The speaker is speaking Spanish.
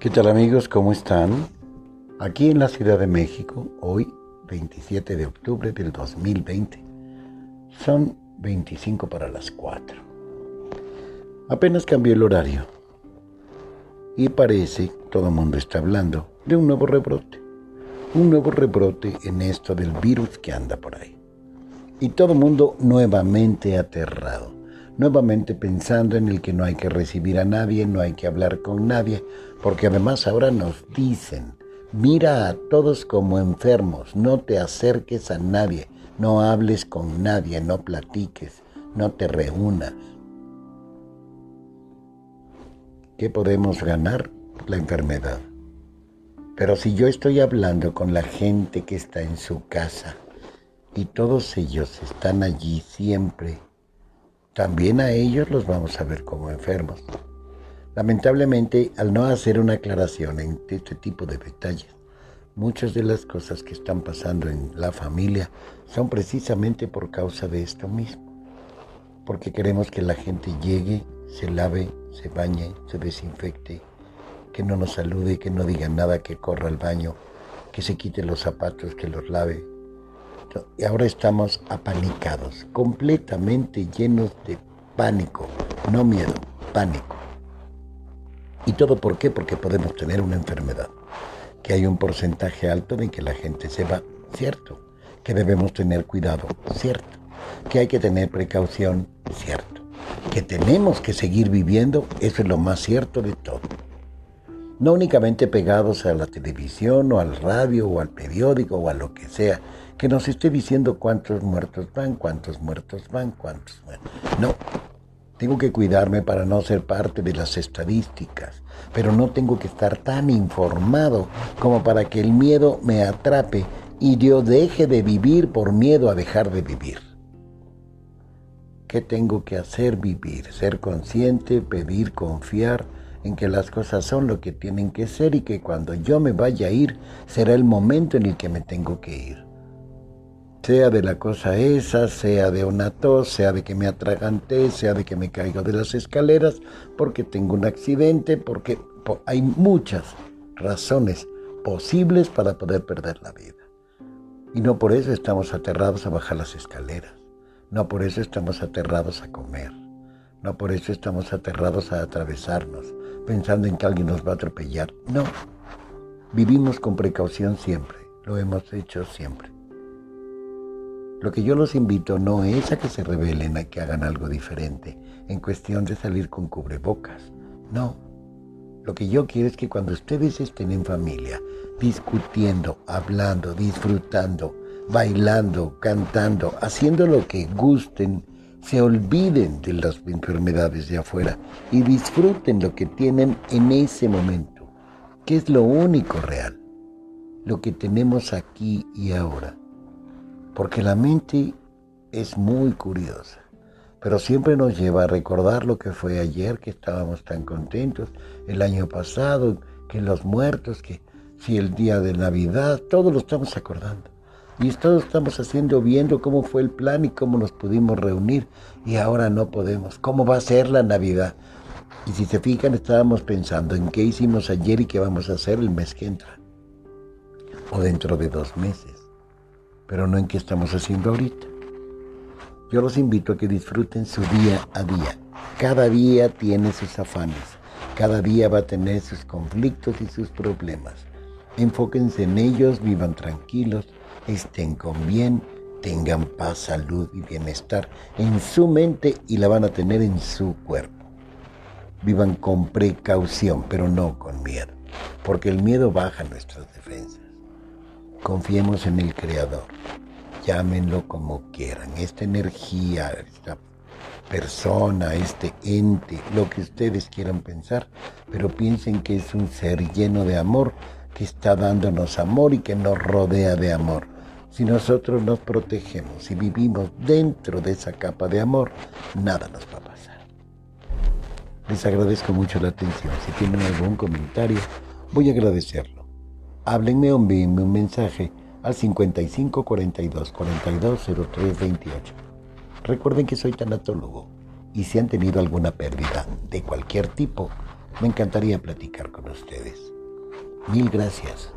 ¿Qué tal amigos? ¿Cómo están? Aquí en la Ciudad de México, hoy 27 de octubre del 2020. Son 25 para las 4. Apenas cambió el horario. Y parece, todo el mundo está hablando, de un nuevo rebrote. Un nuevo rebrote en esto del virus que anda por ahí. Y todo el mundo nuevamente aterrado nuevamente pensando en el que no hay que recibir a nadie, no hay que hablar con nadie, porque además ahora nos dicen, mira a todos como enfermos, no te acerques a nadie, no hables con nadie, no platiques, no te reúnas. ¿Qué podemos ganar? La enfermedad. Pero si yo estoy hablando con la gente que está en su casa y todos ellos están allí siempre, también a ellos los vamos a ver como enfermos. Lamentablemente, al no hacer una aclaración en este tipo de detalles, muchas de las cosas que están pasando en la familia son precisamente por causa de esto mismo. Porque queremos que la gente llegue, se lave, se bañe, se desinfecte, que no nos salude, que no diga nada, que corra al baño, que se quite los zapatos, que los lave, y ahora estamos apanicados, completamente llenos de pánico, no miedo, pánico. ¿Y todo por qué? Porque podemos tener una enfermedad, que hay un porcentaje alto de que la gente se va, cierto, que debemos tener cuidado, cierto, que hay que tener precaución, cierto, que tenemos que seguir viviendo, eso es lo más cierto de todo. No únicamente pegados a la televisión o al radio o al periódico o a lo que sea, que nos esté diciendo cuántos muertos van, cuántos muertos van, cuántos van. No, tengo que cuidarme para no ser parte de las estadísticas, pero no tengo que estar tan informado como para que el miedo me atrape y yo deje de vivir por miedo a dejar de vivir. ¿Qué tengo que hacer? Vivir, ser consciente, pedir, confiar en que las cosas son lo que tienen que ser y que cuando yo me vaya a ir será el momento en el que me tengo que ir sea de la cosa esa, sea de una tos, sea de que me atraganté, sea de que me caigo de las escaleras, porque tengo un accidente, porque hay muchas razones posibles para poder perder la vida. Y no por eso estamos aterrados a bajar las escaleras, no por eso estamos aterrados a comer, no por eso estamos aterrados a atravesarnos, pensando en que alguien nos va a atropellar. No, vivimos con precaución siempre, lo hemos hecho siempre. Lo que yo los invito no es a que se rebelen, a que hagan algo diferente en cuestión de salir con cubrebocas. No. Lo que yo quiero es que cuando ustedes estén en familia, discutiendo, hablando, disfrutando, bailando, cantando, haciendo lo que gusten, se olviden de las enfermedades de afuera y disfruten lo que tienen en ese momento, que es lo único real, lo que tenemos aquí y ahora porque la mente es muy curiosa, pero siempre nos lleva a recordar lo que fue ayer, que estábamos tan contentos, el año pasado, que los muertos, que si el día de Navidad, todo lo estamos acordando. Y todos estamos haciendo, viendo cómo fue el plan y cómo nos pudimos reunir. Y ahora no podemos. ¿Cómo va a ser la Navidad? Y si se fijan, estábamos pensando en qué hicimos ayer y qué vamos a hacer el mes que entra. O dentro de dos meses pero no en qué estamos haciendo ahorita. Yo los invito a que disfruten su día a día. Cada día tiene sus afanes, cada día va a tener sus conflictos y sus problemas. Enfóquense en ellos, vivan tranquilos, estén con bien, tengan paz, salud y bienestar en su mente y la van a tener en su cuerpo. Vivan con precaución, pero no con miedo, porque el miedo baja nuestras defensas. Confiemos en el Creador. Llámenlo como quieran. Esta energía, esta persona, este ente, lo que ustedes quieran pensar, pero piensen que es un ser lleno de amor que está dándonos amor y que nos rodea de amor. Si nosotros nos protegemos y vivimos dentro de esa capa de amor, nada nos va a pasar. Les agradezco mucho la atención. Si tienen algún comentario, voy a agradecerlo háblenme o envíenme un mensaje al 55 42 42 03 28. Recuerden que soy tanatólogo y si han tenido alguna pérdida de cualquier tipo, Me encantaría platicar con ustedes. Mil gracias.